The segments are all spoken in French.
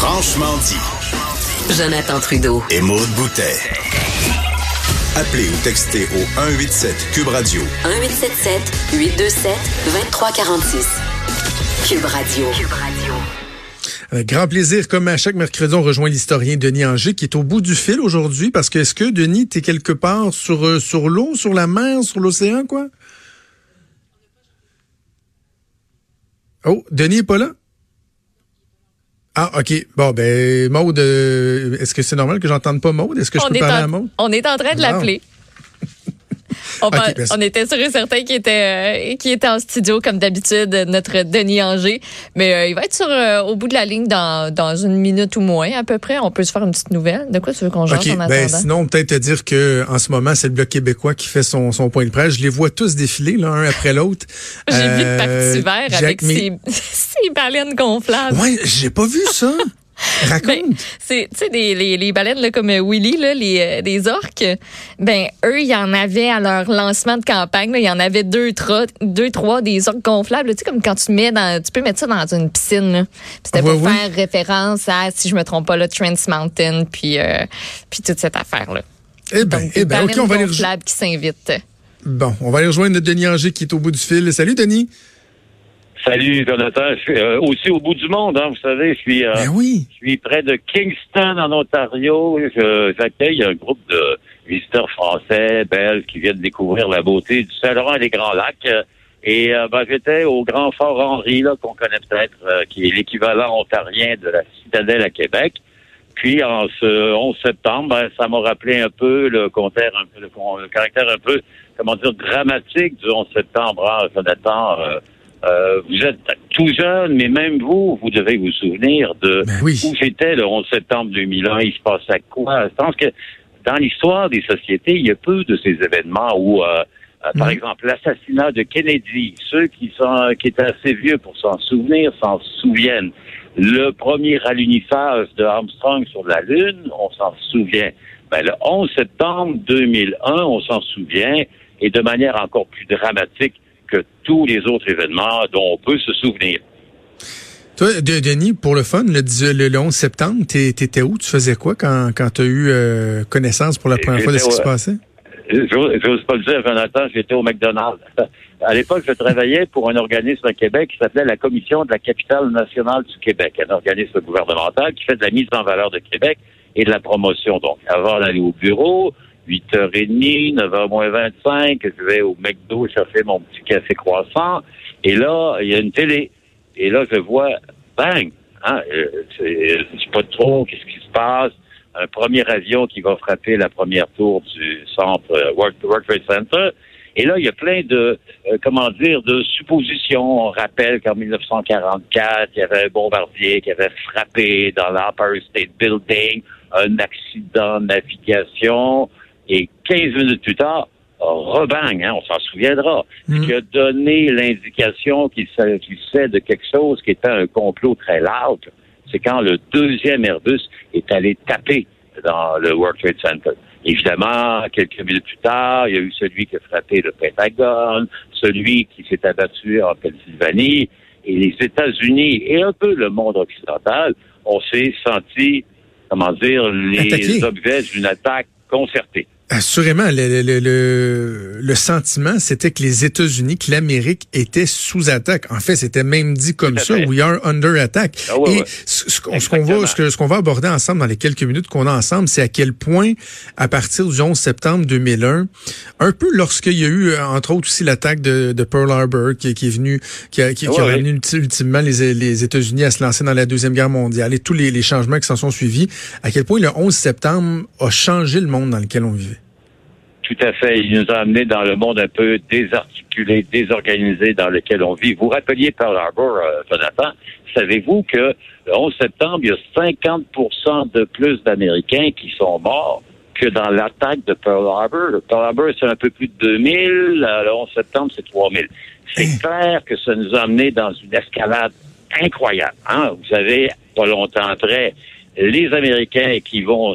Franchement dit. Jonathan Trudeau. Et Maude Boutet. Appelez ou textez au 187 Cube Radio. 1877 827 2346. Cube Radio. Cube Radio. Avec grand plaisir, comme à chaque mercredi, on rejoint l'historien Denis Anger qui est au bout du fil aujourd'hui parce que est-ce que Denis, t'es quelque part sur, euh, sur l'eau, sur la mer, sur l'océan, quoi? Oh, Denis est pas là? Ah, OK. Bon, ben, Maude, euh, est-ce que c'est normal que j'entende pas Maude? Est-ce que je On peux est parler en- à Maude? On est en train de l'appeler. On, Ok, pa- ben, on était sûr et certain qu'il était, euh, qu'il était en studio, comme d'habitude, notre Denis Anger. Mais euh, il va être sur, euh, au bout de la ligne dans, dans une minute ou moins, à peu près. On peut se faire une petite nouvelle. De quoi tu veux qu'on jase OK, en ben, sinon, peut-être te dire que en ce moment, c'est le Bloc québécois qui fait son, son point de presse. Je les vois tous défiler, là, un après l'autre. J'ai vu le Euh, parti vert avec Mi- ses, ses baleines gonflables. Ouais, j'ai pas vu ça. Raconte. Ben, c'est tu sais des les, les baleines là, comme euh, Willy là, les euh, des orques. Ben eux, il y en avait à leur lancement de campagne, il y en avait deux trois deux trois des orques gonflables, tu sais comme quand tu mets dans tu peux mettre ça dans une piscine. là. C'était Ouais, pour faire référence à si je me trompe pas là Trans Mountain puis euh, puis toute cette affaire là. Eh ben, Donc eh ben, OK, on va aller rejo- gonflables qui s'invitent. Bon, on va aller rejoindre notre Denis Anger qui est au bout du fil. Salut, Denis. Salut Jonathan, je suis euh, aussi au bout du monde, hein, vous savez, je suis, euh, Ben oui. je suis près de Kingston en Ontario. Je- J'accueille un groupe de visiteurs français, belges qui viennent découvrir la beauté du Saint-Laurent et des Grands Lacs. Euh, Et euh, ben, j'étais au Grand Fort Henri, là, qu'on connaît peut-être, euh, qui est l'équivalent ontarien de la citadelle à Québec. Puis en ce 11 septembre, ben, ça m'a rappelé un peu le, un peu, le, le caractère un peu, comment dire, dramatique du 11 septembre. Hein, Jonathan, euh, vous êtes tout jeune, mais même vous, vous devez vous souvenir de Ben oui. où j'étais le 11 septembre 2001. Il se passait quoi? Je pense que dans l'histoire des sociétés, il y a peu de ces événements où, euh, euh, par Mhm. exemple, l'assassinat de Kennedy, ceux qui sont qui étaient assez vieux pour s'en souvenir s'en souviennent. Le premier alunissage de Armstrong sur la Lune, on s'en souvient. Ben, le 11 septembre 2001, on s'en souvient, et de manière encore plus dramatique que tous les autres événements dont on peut se souvenir. Toi, de- Denis, pour le fun, le, dix- le, le 11 septembre, t'é- t'étais où? Tu faisais quoi quand, quand tu as eu euh, connaissance pour la première fois de ce qui se passait? J'ose j'ose pas le dire, Jonathan, j'étais au McDonald's. À l'époque, je travaillais pour un organisme à Québec qui s'appelait la Commission de la capitale nationale du Québec, un organisme gouvernemental qui fait de la mise en valeur de Québec et de la promotion. Donc, avant d'aller au bureau, 8h30, 9h moins 25, je vais au McDo chercher mon petit café croissant. Et là, il y a une télé. Et là, je vois, bang, hein, euh, je sais pas trop qu'est-ce qui se passe. Un premier avion qui va frapper la première tour du centre euh, World, Trade Center. Et là, il y a plein de, euh, comment dire, de suppositions. On rappelle qu'en 1944, il y avait un bombardier qui avait frappé dans l'Empire State Building, un accident de navigation. Et 15 minutes plus tard, rebang, hein, on s'en souviendra, Mhm. qui a donné l'indication qu'il s'agissait de quelque chose qui était un complot très large. C'est quand le deuxième Airbus est allé taper dans le World Trade Center. Évidemment, quelques minutes plus tard, il y a eu celui qui a frappé le Pentagone, celui qui s'est abattu en Pennsylvanie, et les États-Unis et un peu le monde occidental, on s'est senti, comment dire, les Attaqué. objets d'une attaque concertée. Assurément, le, le, le, le- sentiment, c'était que les États-Unis, que l'Amérique était sous attaque. En fait, c'était même dit comme ça, we are under attack. Ah ouais, Et ouais. ce, qu'on va, ce qu'on va aborder ensemble dans les quelques minutes qu'on a ensemble, c'est à quel point, à partir du 11 septembre 2001, un peu lorsqu'il y a eu, euh, entre autres aussi l'attaque de, de Pearl Harbor, qui, qui est venu, qui a, qui, qui a ramené ultimement les, les États-Unis à se lancer dans la deuxième guerre mondiale et tous les, les changements qui s'en sont suivis, à quel point le 11 septembre a changé le monde dans lequel on vivait. Tout à fait. Il nous a amenés dans le monde un peu désarticulé, désorganisé dans lequel on vit. Vous rappeliez Pearl Harbor, euh, Jonathan. Savez-vous que le 11 septembre, il y a 50% de plus d'Américains qui sont morts que dans l'attaque de Pearl Harbor? Le Pearl Harbor, c'est un peu plus de 2000. euh, Le 11 septembre, c'est 3000. C'est clair que ça nous a amenés dans une escalade incroyable. Hein? Vous avez, pas longtemps après, les Américains qui vont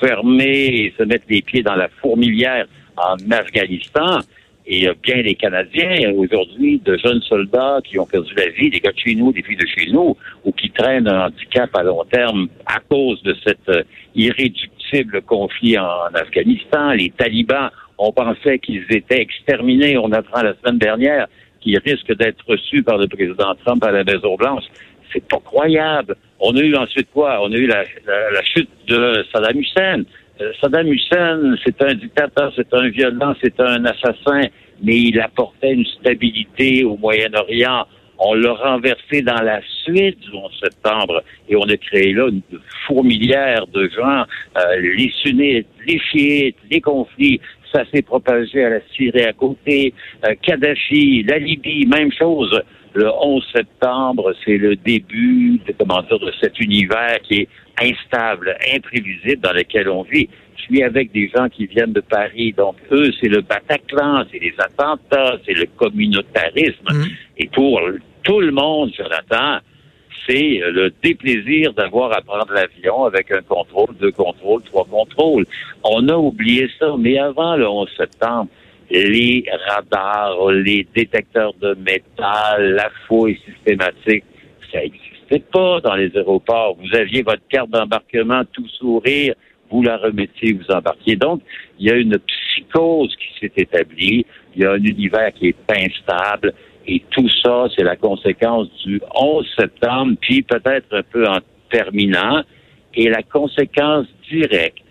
s'enfermer et se mettre les pieds dans la fourmilière en Afghanistan. Et il y a bien les Canadiens aujourd'hui, de jeunes soldats qui ont perdu la vie, des gars de chez nous, des filles de chez nous, ou qui traînent un handicap à long terme à cause de cet euh, irréductible conflit en, Afghanistan. Les talibans, on pensait qu'ils étaient exterminés. On apprend la semaine dernière qu'ils risquent d'être reçus par le président Trump à la Maison-Blanche. C'est pas croyable. On a eu ensuite quoi? On a eu la, chute de Saddam Hussein. Euh, Saddam Hussein, c'est un dictateur, c'est un violent, c'est un assassin, mais il apportait une stabilité au Moyen-Orient. On l'a renversé dans la suite du 11 septembre et on a créé là une fourmilière de gens, euh, les sunnites, les chiites, les conflits. Ça s'est propagé à la Syrie à côté, euh, Kadhafi, la Libye, même chose. Le 11 septembre, c'est le début de, comment dire, de cet univers qui est instable, imprévisible dans lequel on vit. Je suis avec des gens qui viennent de Paris, donc eux, c'est le Bataclan, c'est les attentats, c'est le communautarisme. Mmh. Et pour tout le monde, Jonathan, c'est le déplaisir d'avoir à prendre l'avion avec un contrôle, deux contrôles, trois contrôles. On a oublié ça, mais avant le 11 septembre, les radars, les détecteurs de métal, la fouille systématique, ça n'existait pas dans les aéroports. Vous aviez votre carte d'embarquement, tout sourire, vous la remettiez, vous embarquiez. Donc, il y a une psychose qui s'est établie, il y a un univers qui est instable, et tout ça, c'est la conséquence du 11 septembre, puis peut-être un peu en terminant, et la conséquence directe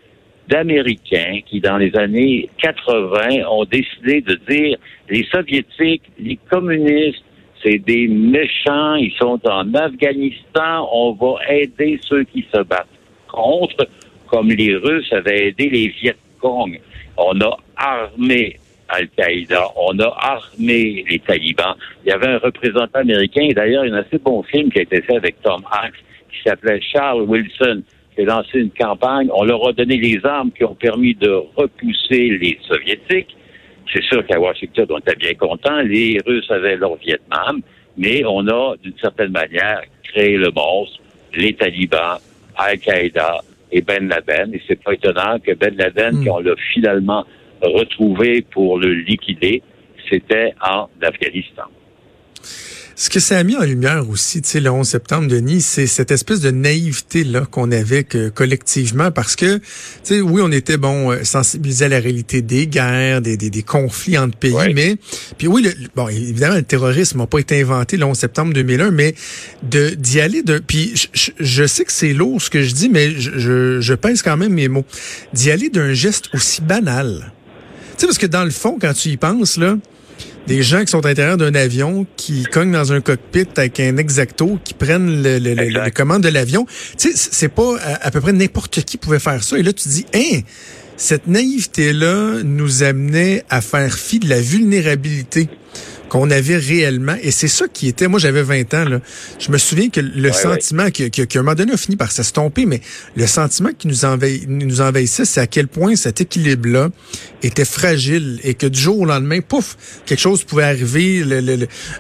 d'Américains qui, dans les années 80, ont décidé de dire les Soviétiques, les communistes, c'est des méchants, ils sont en Afghanistan, on va aider ceux qui se battent contre, comme les Russes avaient aidé les Viet Cong. On a armé Al-Qaïda, on a armé les talibans. Il y avait un représentant américain, et d'ailleurs, il y a un assez bon film qui a été fait avec Tom Hanks, qui s'appelait Charles Wilson lancé une campagne. On leur a donné les armes qui ont permis de repousser les Soviétiques. C'est sûr qu'à Washington, on était bien content. Les Russes avaient leur Vietnam, mais on a, d'une certaine manière, créé le monstre, les talibans, Al-Qaïda et Ben Laden. Et c'est pas étonnant que Ben Laden, hmm. qu'on l'a finalement retrouvé pour le liquider, c'était en Afghanistan. Ce que ça a mis en lumière aussi, tu sais, le 11 septembre, Denis, c'est cette espèce de naïveté-là qu'on avait que, collectivement, parce que, tu sais, oui, on était, bon, euh, sensibilisés à la réalité des guerres, des, des, des conflits entre pays, mais, puis oui, le, bon, évidemment, le terrorisme n'a pas été inventé le 11 septembre 2001, mais de d'y aller de, puis je, je, sais que c'est lourd ce que je dis, mais je, je, je pèse quand même mes mots, d'y aller d'un geste aussi banal. Tu sais, parce que dans le fond, quand tu y penses, là, des gens qui sont à l'intérieur d'un avion, qui cognent dans un cockpit avec un exacto, qui prennent le, le, le, commande de l'avion. Tu sais, c'est pas à, peu près n'importe qui pouvait faire ça. Et là, tu dis, hein, cette naïveté-là nous amenait à faire fi de la vulnérabilité qu'on avait réellement. Et c'est ça qui était, moi j'avais 20 ans, là. je me souviens que le sentiment, qui, qui, un moment donné a fini par s'estomper, mais le sentiment qui nous, nous envahissait, c'est à quel point cet équilibre-là était fragile et que du jour au lendemain, pouf, quelque chose pouvait arriver,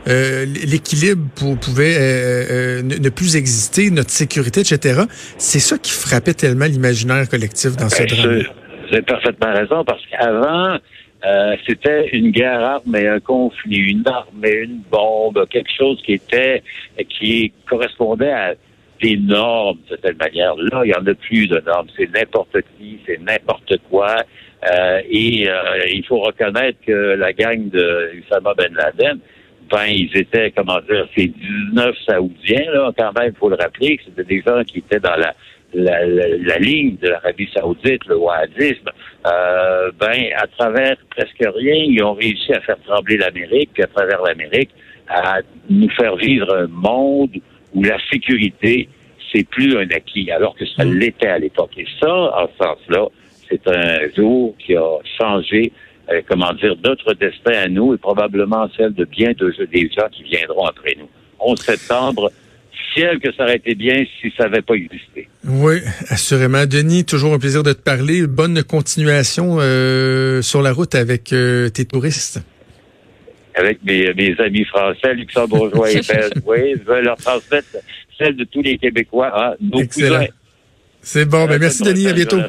euh, l'équilibre pouvait euh, euh, ne, plus exister, notre sécurité, etc. C'est ça qui frappait tellement l'imaginaire collectif dans ce ben, drame. Vous avez parfaitement raison, parce qu'avant, euh, c'était une guerre arme et un conflit, une arme une bombe, quelque chose qui était qui correspondait à des normes de telle manière. Là, il n'y en a plus de normes. C'est n'importe qui, c'est n'importe quoi. Euh, et euh, il faut reconnaître que la gang de Usama Ben Laden, ben, ils étaient, comment dire, c'est 19 Saoudiens, là, quand même, il faut le rappeler, que c'était des gens qui étaient dans la la, la, ligne de l'Arabie saoudite, le wahhabisme, euh, ben, à travers presque rien, ils ont réussi à faire trembler l'Amérique, puis à travers l'Amérique, à nous faire vivre un monde où la sécurité, c'est plus un acquis, alors que ça mm. l'était à l'époque. Et ça, en ce sens-là, c'est un jour qui a changé, euh, comment dire, notre destin à nous et probablement celle de bien de, des gens qui viendront après nous. 11 septembre, ciel que ça aurait été bien si ça n'avait pas existé. Oui, assurément. Denis, toujours un plaisir de te parler. Bonne continuation euh, sur la route avec euh, tes touristes. Avec mes, mes amis français, luxembourgeois et belges. Oui, je veux leur transmettre celle de tous les Québécois. Hein, Excellent. C'est bon. Ben, merci, Denis. À bientôt.